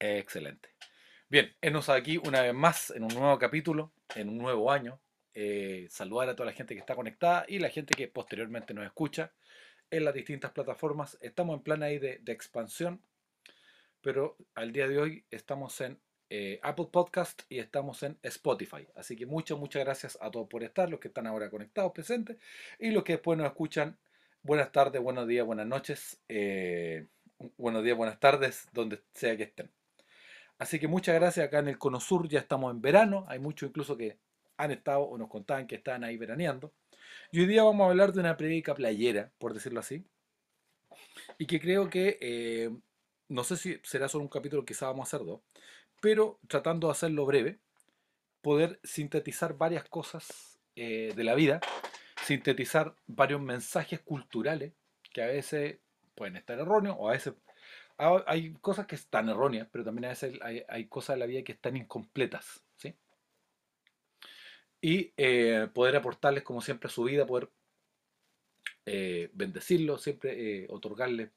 Excelente. Bien, enos aquí una vez más en un nuevo capítulo, en un nuevo año. Eh, saludar a toda la gente que está conectada y la gente que posteriormente nos escucha en las distintas plataformas. Estamos en plan ahí de, expansión, pero al día de hoy estamos en eh, Apple Podcast y estamos en Spotify. Así que muchas, muchas gracias a todos por estar, los que están ahora conectados, presentes, y los que después nos escuchan. Buenas tardes, buenos días, buenas noches, eh, buenos días, buenas tardes, donde sea que estén. Así que muchas gracias. Acá en el Cono Sur, ya estamos en verano, hay muchos incluso que han estado o nos contaban que estaban ahí veraneando. Y hoy día vamos a hablar de una predica playera, por decirlo así, y que creo que, eh, no sé si será solo un capítulo, quizá vamos a hacer dos, pero tratando de hacerlo breve, poder sintetizar varias cosas eh, de la vida, sintetizar varios mensajes culturales que a veces pueden estar erróneos o a veces hay cosas que están erróneas, pero también a veces hay, cosas de la vida que están incompletas. ¿sí? Y eh, poder aportarles, como siempre, a su vida, poder eh, bendecirlos, siempre otorgarles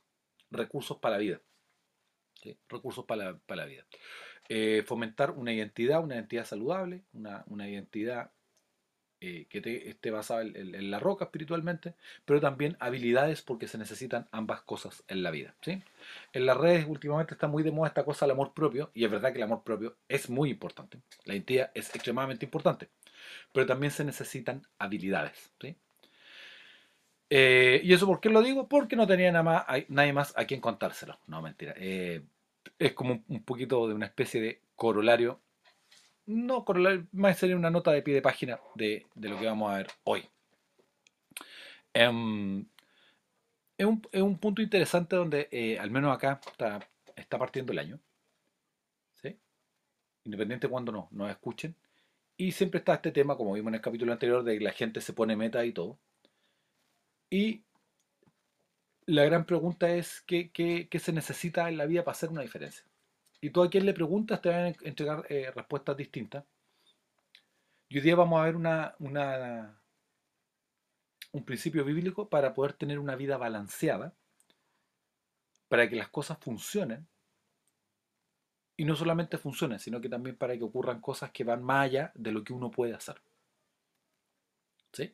recursos para la vida. Recursos para la vida. Eh, fomentar una identidad, una identidad saludable, una, identidad eh, que esté basada en, la roca espiritualmente, pero también habilidades porque se necesitan ambas cosas en la vida. ¿sí? En las redes últimamente está muy de moda esta cosa del amor propio, y es verdad que el amor propio es muy importante, la identidad es extremadamente importante, pero también se necesitan habilidades. ¿sí? Eh, ¿Y eso por qué lo digo? Porque no tenía nada más, nadie más a quien contárselo. No, mentira es como un poquito de una especie de corolario. No corolario, más sería una nota de pie de página de, lo que vamos a ver hoy. Em, es, un, punto interesante donde, eh, al menos acá, está, está, partiendo el año. ¿sí? Independiente de cuando no, nos escuchen. Y siempre está este tema, como vimos en el capítulo anterior, de que la gente se pone meta y todo. Y la gran pregunta es ¿qué, se necesita en la vida para hacer una diferencia. Y tú a quien le preguntas te van a entregar eh, respuestas distintas. Y hoy día vamos a ver un principio bíblico para poder tener una vida balanceada, para que las cosas funcionen. Y no solamente funcionen, sino que también para que ocurran cosas que van más allá de lo que uno puede hacer. ¿Sí?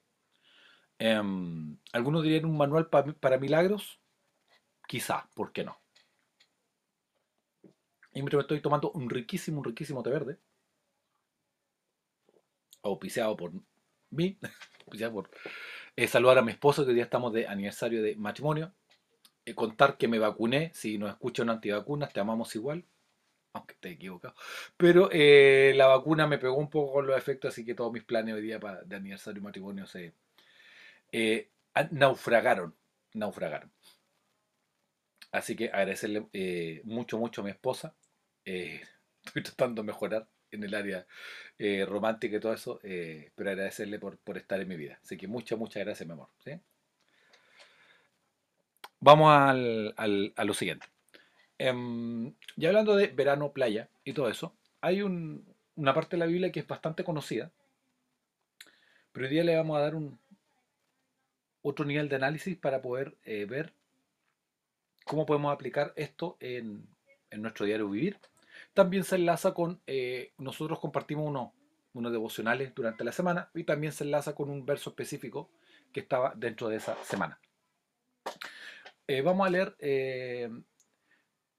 Em, ¿Algunos dirían un manual para milagros? Quizá, ¿por qué no? Y mientras me estoy tomando un riquísimo, un riquísimo té verde, auspiciado por mí, auspiciado por eh, saludar a mi esposo, que hoy día estamos de aniversario de matrimonio, eh, contar que me vacuné, si nos escuchan antivacunas, te amamos igual, aunque esté equivocado. Pero eh, la vacuna me pegó un poco con los efectos, así que todos mis planes hoy día de aniversario y matrimonio se, naufragaron, naufragaron. Así que agradecerle mucho, mucho a mi esposa. Eh, estoy tratando de mejorar en el área romántica y todo eso, pero agradecerle por, estar en mi vida. Así que muchas, muchas gracias, mi amor. Vamos al, a lo siguiente. Em, ya hablando de verano, playa y todo eso, hay una parte de la Biblia que es bastante conocida, pero hoy día le vamos a dar un, otro nivel de análisis para poder eh, ver cómo podemos aplicar esto en, nuestro diario vivir. También se enlaza con, eh, nosotros compartimos unos, unos devocionales durante la semana y también se enlaza con un verso específico que estaba dentro de esa semana. Eh, vamos a leer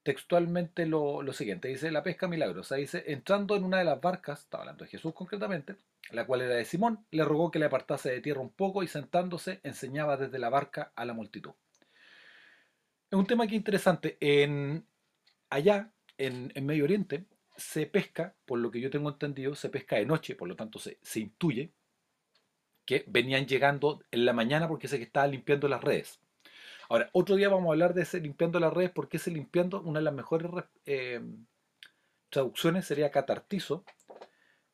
textualmente lo, siguiente. Dice, la pesca milagrosa. Dice, entrando en una de las barcas, está hablando de Jesús concretamente, la cual era de Simón, le rogó que le apartase de tierra un poco y sentándose enseñaba desde la barca a la multitud. Es un tema que es interesante. En, allá, en, Medio Oriente, se pesca, por lo que yo tengo entendido, se pesca de noche, por lo tanto se, se intuye que venían llegando en la mañana porque sé que estaban limpiando las redes. Ahora, otro día vamos a hablar de ese limpiando las redes, porque ese limpiando, una de las mejores eh, traducciones sería catartizo.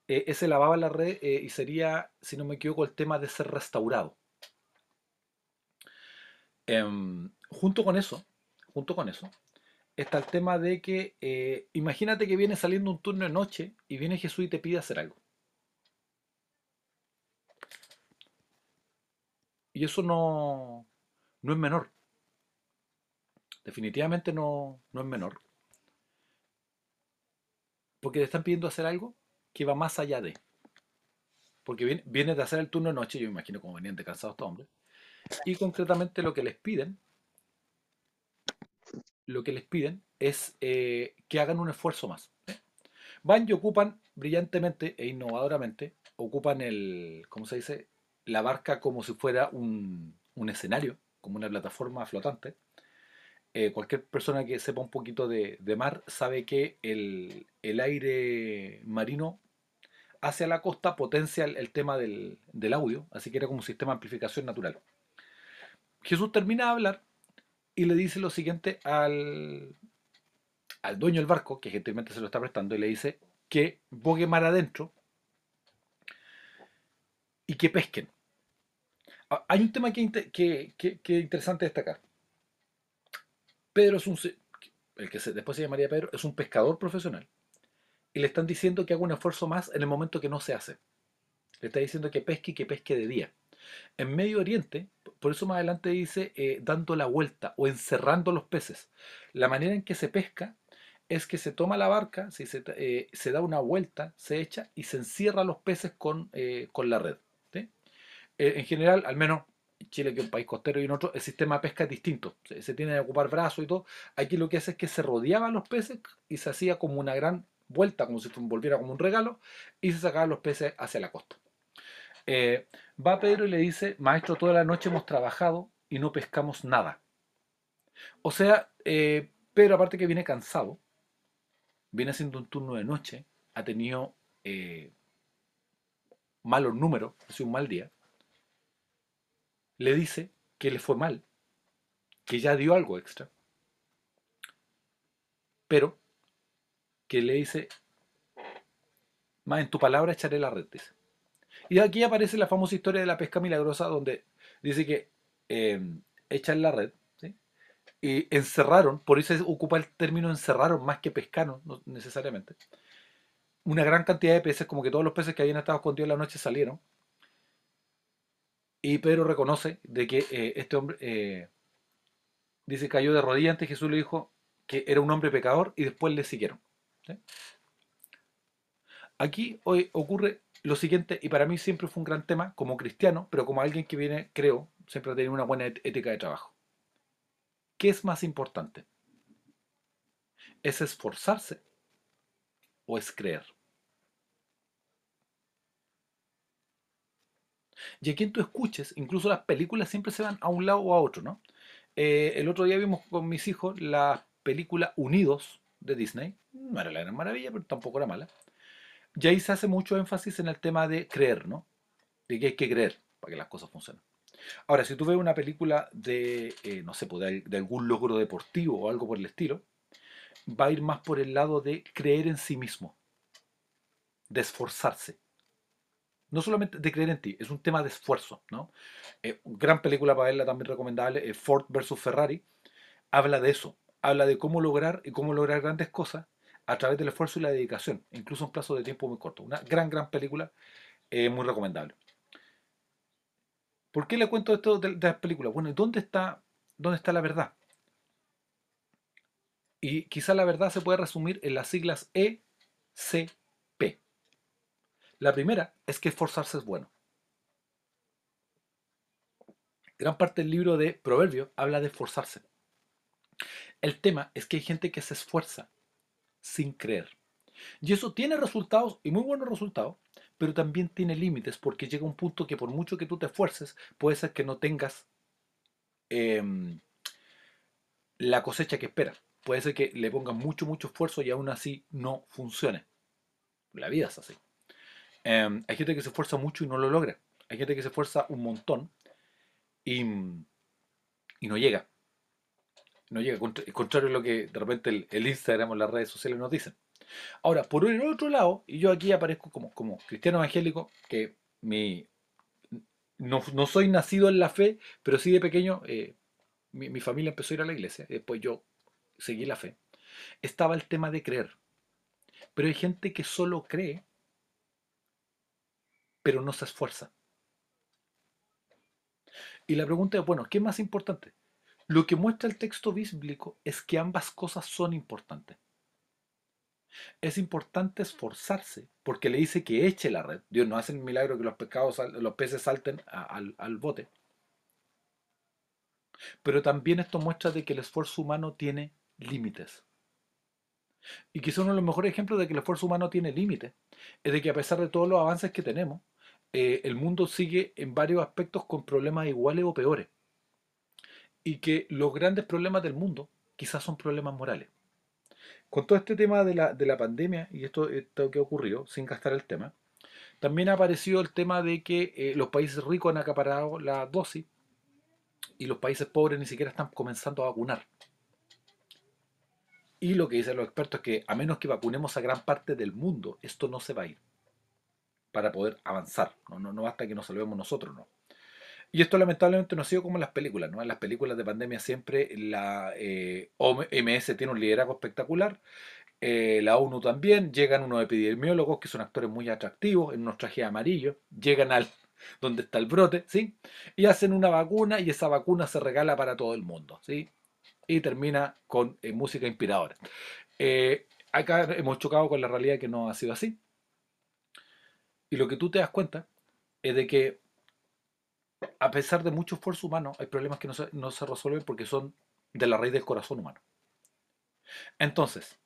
Eh, ese lavaba la red eh, y sería, si no me equivoco, el tema de ser restaurado. Em, junto con eso, junto con eso, está el tema de que imagínate que viene saliendo un turno de noche y viene Jesús y te pide hacer algo. Y eso no, no es menor definitivamente no, es menor. porque le están pidiendo hacer algo que va más allá de. Porque viene, viene de hacer el turno de noche, yo me imagino como venían de cansados estos hombres, y concretamente lo que les piden, lo que les piden es eh, que hagan un esfuerzo más. Van y ocupan brillantemente e innovadoramente, ocupan el, ¿cómo se dice? La barca como si fuera un, escenario, como una plataforma flotante. Eh, cualquier persona que sepa un poquito de, mar sabe que el, aire marino hacia la costa potencia el, el tema del, del audio, así que era como un sistema de amplificación natural. Jesús termina de hablar y le dice lo siguiente al, al dueño del barco, que gentilmente se lo está prestando, y le dice que bogue mar adentro y que pesquen. Ah, Hay un tema que, que, que- es interesante destacar. Pedro es un, el que después se llamaría Pedro, es un pescador profesional. Y le están diciendo que haga un esfuerzo más en el momento que no se hace. Le está diciendo que pesque y que pesque de día. En Medio Oriente, por eso más adelante dice eh, dando la vuelta o encerrando los peces. La manera en que se pesca es que se toma la barca, se, eh, se da una vuelta, se echa y se encierra los peces con, eh, con la red. en general, al menos en Chile, que es un país costero y en otro, el sistema de pesca es distinto. Se, se tiene que ocupar brazos y todo. Aquí lo que hace es que se rodeaban los peces y se hacía como una gran vuelta, como si volviera como un regalo, y se sacaban los peces hacia la costa. Eh, va Pedro y le dice, maestro, toda la noche hemos trabajado y no pescamos nada. O sea, eh, Pedro aparte que viene cansado, viene haciendo un turno de noche, ha tenido eh, malos números, ha sido un mal día, le dice que le fue mal, que ya dio algo extra, pero que le dice, más en tu palabra echaré la red, dice. Y aquí aparece la famosa historia de la pesca milagrosa donde dice que eh, echan la red y encerraron, por eso ocupa el término encerraron más que pescaron no necesariamente, una gran cantidad de peces, como que todos los peces que habían estado escondidos en la noche salieron. Y Pedro reconoce de que eh, este hombre, eh, dice, cayó de rodillas ante Jesús, le dijo que era un hombre pecador y después le siguieron. Aquí hoy ocurre lo siguiente, y para mí siempre fue un gran tema, como cristiano, pero como alguien que viene, creo, siempre a tener una buena ética de trabajo. ¿Qué es más importante? ¿Es esforzarse o es creer? Y a quien tú escuches, incluso las películas siempre se van a un lado o a otro, ¿no? Eh, el otro día vimos con mis hijos la película Unidos de Disney. No era la gran maravilla, pero tampoco era mala. Y ahí se hace mucho énfasis en el tema de creer, ¿no? De que hay que creer para que las cosas funcionen. Ahora, si tú ves una película de, eh, no sé, pues, de, de algún logro deportivo o algo por el estilo, va a ir más por el lado de creer en sí mismo, de esforzarse. No solamente de creer en ti, es un tema de esfuerzo, ¿no? Eh, gran película para verla también recomendable, eh, Ford versus Ferrari, habla de eso, habla de cómo lograr y cómo lograr grandes cosas a través del esfuerzo y la dedicación, incluso en plazo de tiempo muy corto. Una gran, gran película, eh, muy recomendable. ¿Por qué le cuento esto de, las películas? Bueno, ¿y ¿dónde está, ¿dónde está la verdad? Y quizá la verdad se puede resumir en las siglas E, C, P. La primera es que esforzarse es bueno. Gran parte del libro de Proverbios habla de esforzarse. El tema es que hay gente que se esfuerza sin creer. Y eso tiene resultados y muy buenos resultados, pero también tiene límites porque llega un punto que por mucho que tú te esfuerces, puede ser que no tengas em, la cosecha que esperas. Puede ser que le pongas mucho, mucho esfuerzo y aún así no funcione. La vida es así. Em, hay gente que se esfuerza mucho y no lo logra. Hay gente que se esfuerza un montón y, y no llega. No llega, contra- contrario a lo que de repente el, Instagram o las redes sociales nos dicen. Ahora, por el otro lado, y yo aquí aparezco como, como cristiano evangélico, que mi, no, no soy nacido en la fe, pero sí de pequeño eh, mi, mi familia empezó a ir a la iglesia, y después yo seguí la fe. Estaba el tema de creer. Pero hay gente que solo cree, pero no se esfuerza. Y la pregunta es, bueno, ¿qué es más importante? Lo que muestra el texto bíblico es que ambas cosas son importantes. Es importante esforzarse porque le dice que eche la red. Dios no hace el milagro que los, pescados, los peces salten al, bote. Pero también esto muestra de que el esfuerzo humano tiene límites. Y quizá uno de los mejores ejemplos de que el esfuerzo humano tiene límites es de que a pesar de todos los avances que tenemos, eh, el mundo sigue en varios aspectos con problemas iguales o peores. Y que los grandes problemas del mundo quizás son problemas morales. Con todo este tema de la, de la pandemia y esto, esto que ocurrió, sin gastar el tema, también ha aparecido el tema de que eh, los países ricos han acaparado la dosis y los países pobres ni siquiera están comenzando a vacunar. Y lo que dicen los expertos es que a menos que vacunemos a gran parte del mundo, esto no se va a ir para poder avanzar. No, no, no basta que nos salvemos nosotros, ¿no? Y esto lamentablemente no ha sido como en las películas, ¿no? En las películas de pandemia siempre la eh, OMS tiene un liderazgo espectacular, eh, la ONU también, llegan unos epidemiólogos que son actores muy atractivos en unos trajes amarillos, llegan al donde está el brote, ¿sí? Y hacen una vacuna y esa vacuna se regala para todo el mundo, ¿sí? Y termina con eh, música inspiradora. Eh, acá hemos chocado con la realidad que no ha sido así. Y lo que tú te das cuenta es de que a pesar de mucho esfuerzo humano, hay problemas que no se, no se resuelven porque son de la raíz del corazón humano. Entonces,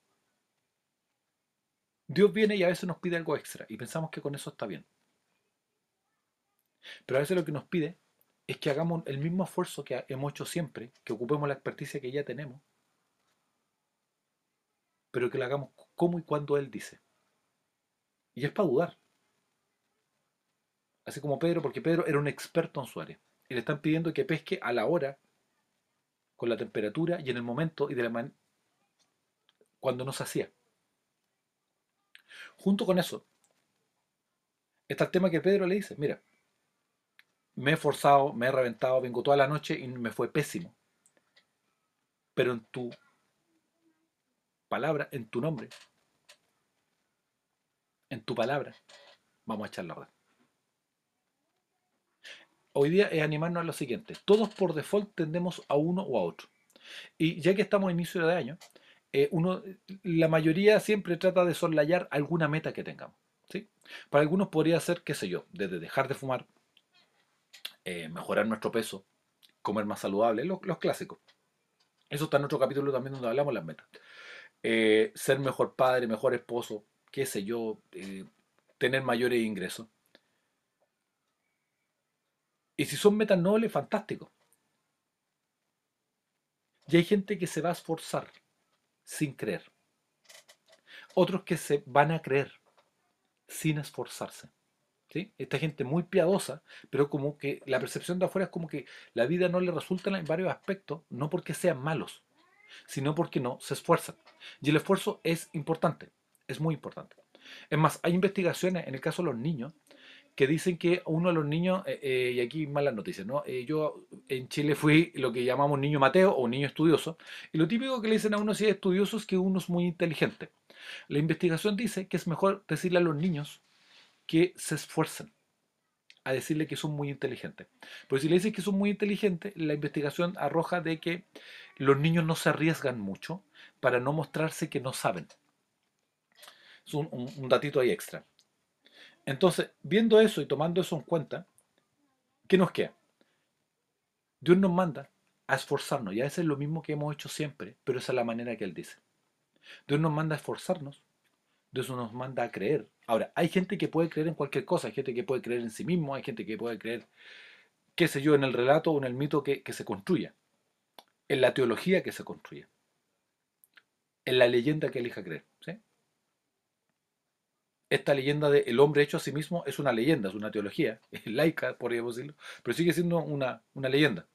Dios viene y a veces nos pide algo extra y pensamos que con eso está bien. Pero a veces lo que nos pide es que hagamos el mismo esfuerzo que hemos hecho siempre, que ocupemos la experticia que ya tenemos, pero que lo hagamos como y cuando Él dice. Y es para dudar. Así como Pedro, porque Pedro era un experto en su área. Y le están pidiendo que pesque a la hora, con la temperatura y en el momento y de la manera cuando no se hacía. Junto con eso, está el tema que Pedro le dice, mira, me he esforzado, me he reventado, vengo toda la noche y me fue pésimo. Pero en tu palabra, en tu nombre, en tu palabra, vamos a echar la red. Hoy día es animarnos a lo siguiente. Todos por default tendemos a uno o a otro. Y ya que estamos a inicio de año, eh, uno, la mayoría siempre trata de soslayar alguna meta que tengamos. ¿sí? Para algunos podría ser, qué sé yo, desde dejar de fumar, eh, mejorar nuestro peso, comer más saludable, los, clásicos. Eso está en otro capítulo también donde hablamos las metas. Eh, ser mejor padre, mejor esposo, qué sé yo, tener mayores ingresos. Y si son metas nobles, fantástico. Y hay gente que se va a esforzar sin creer. Otros que se van a creer sin esforzarse. Esta gente muy piadosa, pero como que la percepción de afuera es como que la vida no le resulta en varios aspectos, no porque sean malos, sino porque no se esfuerzan. Y el esfuerzo es importante, es muy importante. Es más, hay investigaciones en el caso de los niños que dicen que uno de los niños, eh, eh, y aquí malas noticias, ¿no? Eh, yo en Chile fui lo que llamamos niño Mateo o niño estudioso, y lo típico que le dicen a uno si es estudioso es que uno es muy inteligente. La investigación dice que es mejor decirle a los niños que se esfuercen a decirle que son muy inteligentes. Porque si le dices que son muy inteligentes, la investigación arroja de que los niños no se arriesgan mucho para no mostrarse que no saben. Es un, un datito ahí extra. Entonces, viendo eso y tomando eso en cuenta, ¿qué nos queda? Dios nos manda a esforzarnos, y a veces es lo mismo que hemos hecho siempre, pero esa es la manera que Él dice. Dios nos manda a esforzarnos Dios nos manda a creer. Ahora, hay gente que puede creer en cualquier cosa, hay gente que puede creer en sí mismo, hay gente que puede creer, qué sé yo, en el relato o en el mito que, se construya, en la teología que se construya, en la leyenda que elija creer. Esta leyenda de el hombre hecho a sí mismo es una leyenda, es una teología, es laica, podríamos decirlo, pero sigue siendo una, leyenda,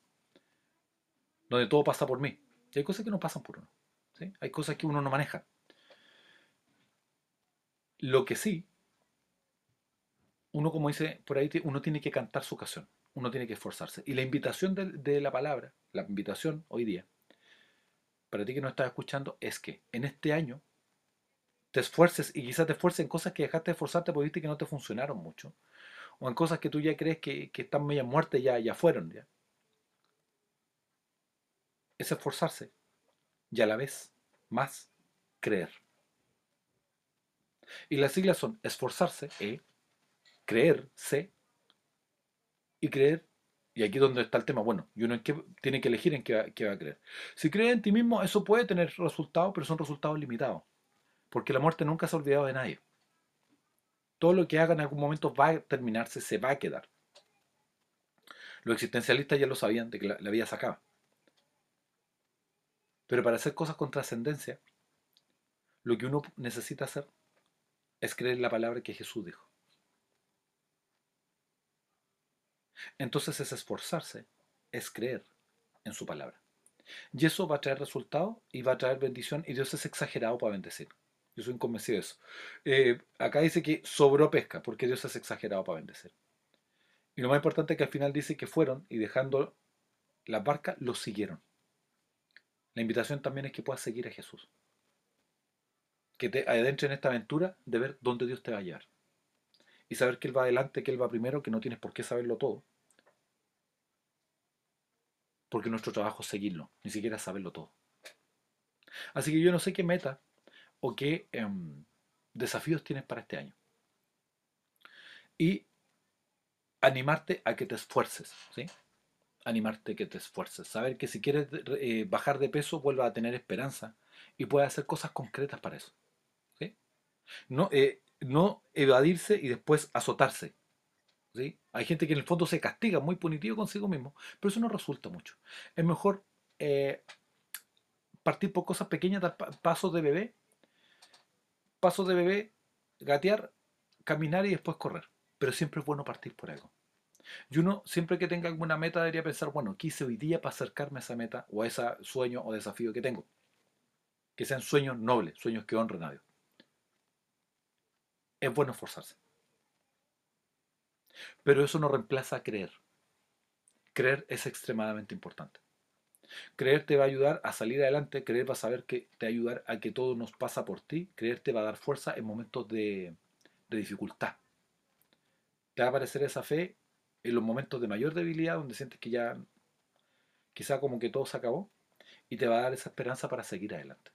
donde todo pasa por mí. Y hay cosas que no pasan por uno. Hay cosas que uno no maneja. Lo que sí, uno como dice por ahí, uno tiene que cantar su ocasión, uno tiene que esforzarse. Y la invitación de, la palabra, la invitación hoy día, para ti que no estás escuchando, es que en este año te esfuerces y quizás te esfuerces en cosas que dejaste de esforzarte porque viste que no te funcionaron mucho. O en cosas que tú ya crees que, están media muertas, ya, ya fueron. Ya. Es esforzarse y a la vez más creer. Y las siglas son esforzarse, E, creer, C, y creer, y aquí es donde está el tema, bueno, y uno en qué, tiene que elegir en qué va, qué va a creer. Si crees en ti mismo, eso puede tener resultados, pero son resultados limitados, porque la muerte nunca se ha olvidado de nadie. Todo lo que haga en algún momento va a terminarse, se va a quedar. Los existencialistas ya lo sabían de que la, vida se acaba. Pero para hacer cosas con trascendencia, lo que uno necesita hacer es creer la palabra que Jesús dijo. Entonces es esforzarse, es creer en su palabra. Y eso va a traer resultados y va a traer bendición y Dios es exagerado para bendecir. Yo soy convencido de eso. Eh, acá dice que sobró pesca porque Dios es exagerado para bendecir. Y lo más importante es que al final dice que fueron y dejando la barca, los siguieron. La invitación también es que puedas seguir a Jesús. Que te adentres en esta aventura de ver dónde Dios te va a llevar. Y saber que Él va adelante, que Él va primero, que no tienes por qué saberlo todo. Porque nuestro trabajo es seguirlo, ni siquiera saberlo todo. Así que yo no sé qué meta o qué em, desafíos tienes para este año. Y animarte a que te esfuerces, ¿sí? animarte que te esfuerces, saber que si quieres eh, bajar de peso vuelvas a tener esperanza y puedes hacer cosas concretas para eso. ¿sí? No, eh, no evadirse y después azotarse. ¿sí? Hay gente que en el fondo se castiga, muy punitivo consigo mismo, pero eso no resulta mucho. Es mejor eh, partir por cosas pequeñas, dar pasos de bebé, pasos de bebé, gatear, caminar y después correr. Pero siempre es bueno partir por algo. Y uno, siempre que tenga alguna meta, debería pensar, bueno, ¿qué hice hoy día para acercarme a esa meta o a ese sueño o desafío que tengo? Que sean sueños nobles, sueños que honren a Dios. Es bueno esforzarse. Pero eso no reemplaza creer. Creer es extremadamente importante. Creer te va a ayudar a salir adelante, creer va a saber que te va a ayudar a que todo nos pasa por ti, creer te va a dar fuerza en momentos de, dificultad. Te va a aparecer esa fe en los momentos de mayor debilidad, donde sientes que ya quizá como que todo se acabó, y te va a dar esa esperanza para seguir adelante.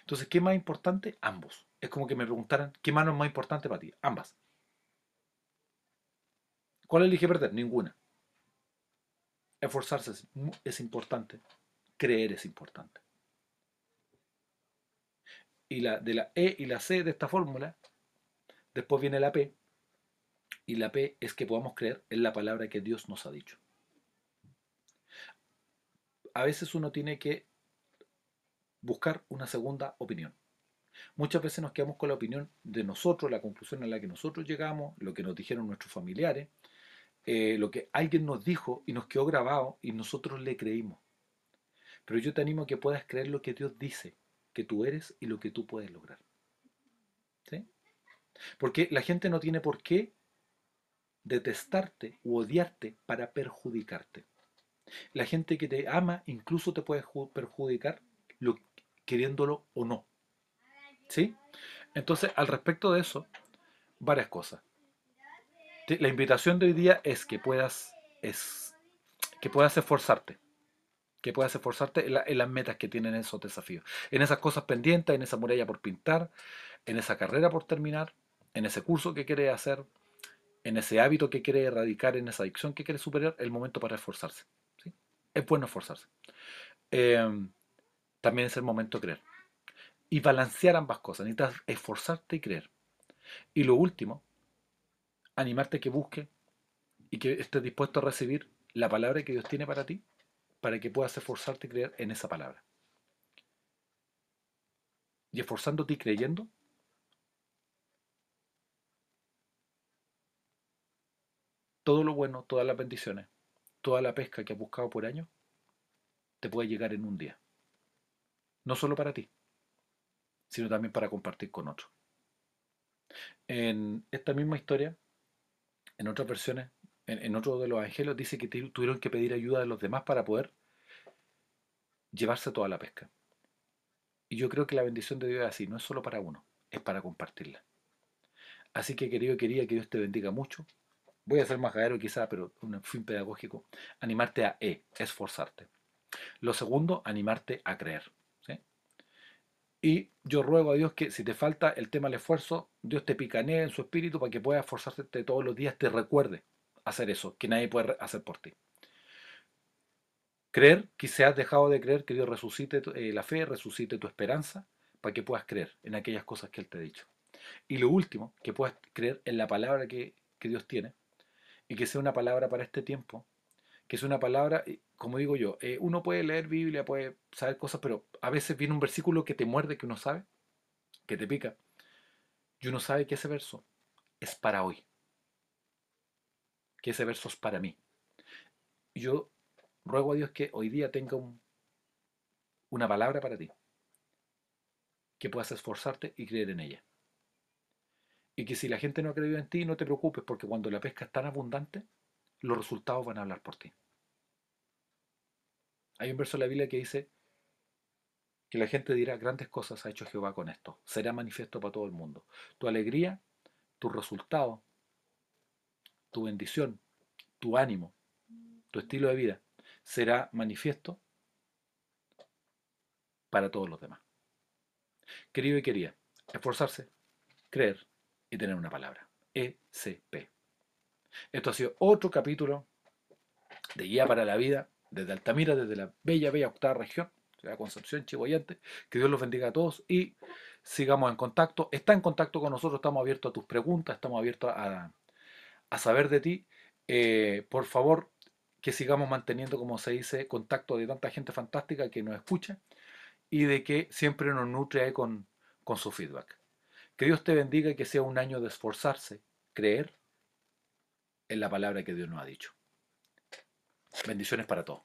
Entonces, ¿qué más importante? Ambos. Es como que me preguntaran, ¿qué mano es más importante para ti? Ambas. ¿Cuál elige perder? Ninguna. Esforzarse es, es importante. Creer es importante. Y la, de la E y la C de esta fórmula, después viene la P, y la P es que podamos creer en la palabra que Dios nos ha dicho. A veces uno tiene que buscar una segunda opinión. Muchas veces nos quedamos con la opinión de nosotros, la conclusión a la que nosotros llegamos, lo que nos dijeron nuestros familiares, eh, lo que alguien nos dijo y nos quedó grabado y nosotros le creímos. Pero yo te animo a que puedas creer lo que Dios dice, que tú eres y lo que tú puedes lograr. ¿Sí? Porque la gente no tiene por qué detestarte u odiarte para perjudicarte. La gente que te ama incluso te puede perjudicar lo, queriéndolo o no. ¿Sí? Entonces, al respecto de eso, varias cosas. La invitación de hoy día es que puedas, es, que puedas esforzarte. Que puedas esforzarte en, las metas que tienen esos desafíos. En esas cosas pendientes, en esa muralla por pintar, en esa carrera por terminar, en ese curso que quieres hacer, en ese hábito que quiere erradicar, en esa adicción que quiere superar, el momento para esforzarse. ¿sí? Es bueno esforzarse. Em, también es el momento de creer. Y balancear ambas cosas. Necesitas esforzarte y creer. Y lo último, animarte a que busque y que estés dispuesto a recibir la palabra que Dios tiene para ti, para que puedas esforzarte y creer en esa palabra. Y esforzándote y creyendo, todo lo bueno, todas las bendiciones, toda la pesca que has buscado por años, te puede llegar en un día. No solo para ti, sino también para compartir con otros. En esta misma historia, en otras versiones, en, otro de los evangelios, dice que tuvieron que pedir ayuda de los demás para poder llevarse toda la pesca. Y yo creo que la bendición de Dios es así, no es solo para uno, es para compartirla. Así que querido, quería que Dios te bendiga mucho, voy a ser más gallero quizá, pero un fin pedagógico, animarte a E, esforzarte. Lo segundo, animarte a creer. Y yo ruego a Dios que si te falta el tema del esfuerzo, Dios te picanee en su espíritu para que puedas esforzarte todos los días, te recuerde hacer eso, que nadie puede hacer por ti. Creer se has dejado de creer que Dios resucite eh, la fe, resucite tu esperanza, para que puedas creer en aquellas cosas que Él te ha dicho. Y lo último, que puedas creer en la palabra que, que Dios tiene, y que sea una palabra para este tiempo, que es una palabra, como digo yo, eh, uno puede leer Biblia, puede saber cosas, pero a veces viene un versículo que te muerde, que uno sabe, que te pica, y uno sabe que ese verso es para hoy, que ese verso es para mí. Yo ruego a Dios que hoy día tenga una palabra para ti, que puedas esforzarte y creer en ella. Y que si la gente no ha creído en ti, no te preocupes, porque cuando la pesca es tan abundante, los resultados van a hablar por ti. Hay un verso de la Biblia que dice que la gente dirá, grandes cosas ha hecho Jehová con esto, será manifiesto para todo el mundo. Tu alegría, tu resultado, tu bendición, tu ánimo, tu estilo de vida, será manifiesto para todos los demás. Querido y querida, esforzarse, creer y tener una palabra. ECP. Esto ha sido otro capítulo de Guía para la Vida desde Altamira, desde la bella, bella octava región, la Concepción, Chihuayante. Que Dios los bendiga a todos y sigamos en contacto. Está en contacto con nosotros, estamos abiertos a tus preguntas, estamos abiertos a, saber de ti. Eh, por favor, que sigamos manteniendo, como se dice, contacto de tanta gente fantástica que nos escucha y de que siempre nos nutre con, con su feedback. Que Dios te bendiga y que sea un año de esforzarse, creer en la palabra que Dios nos ha dicho. Bendiciones para todos.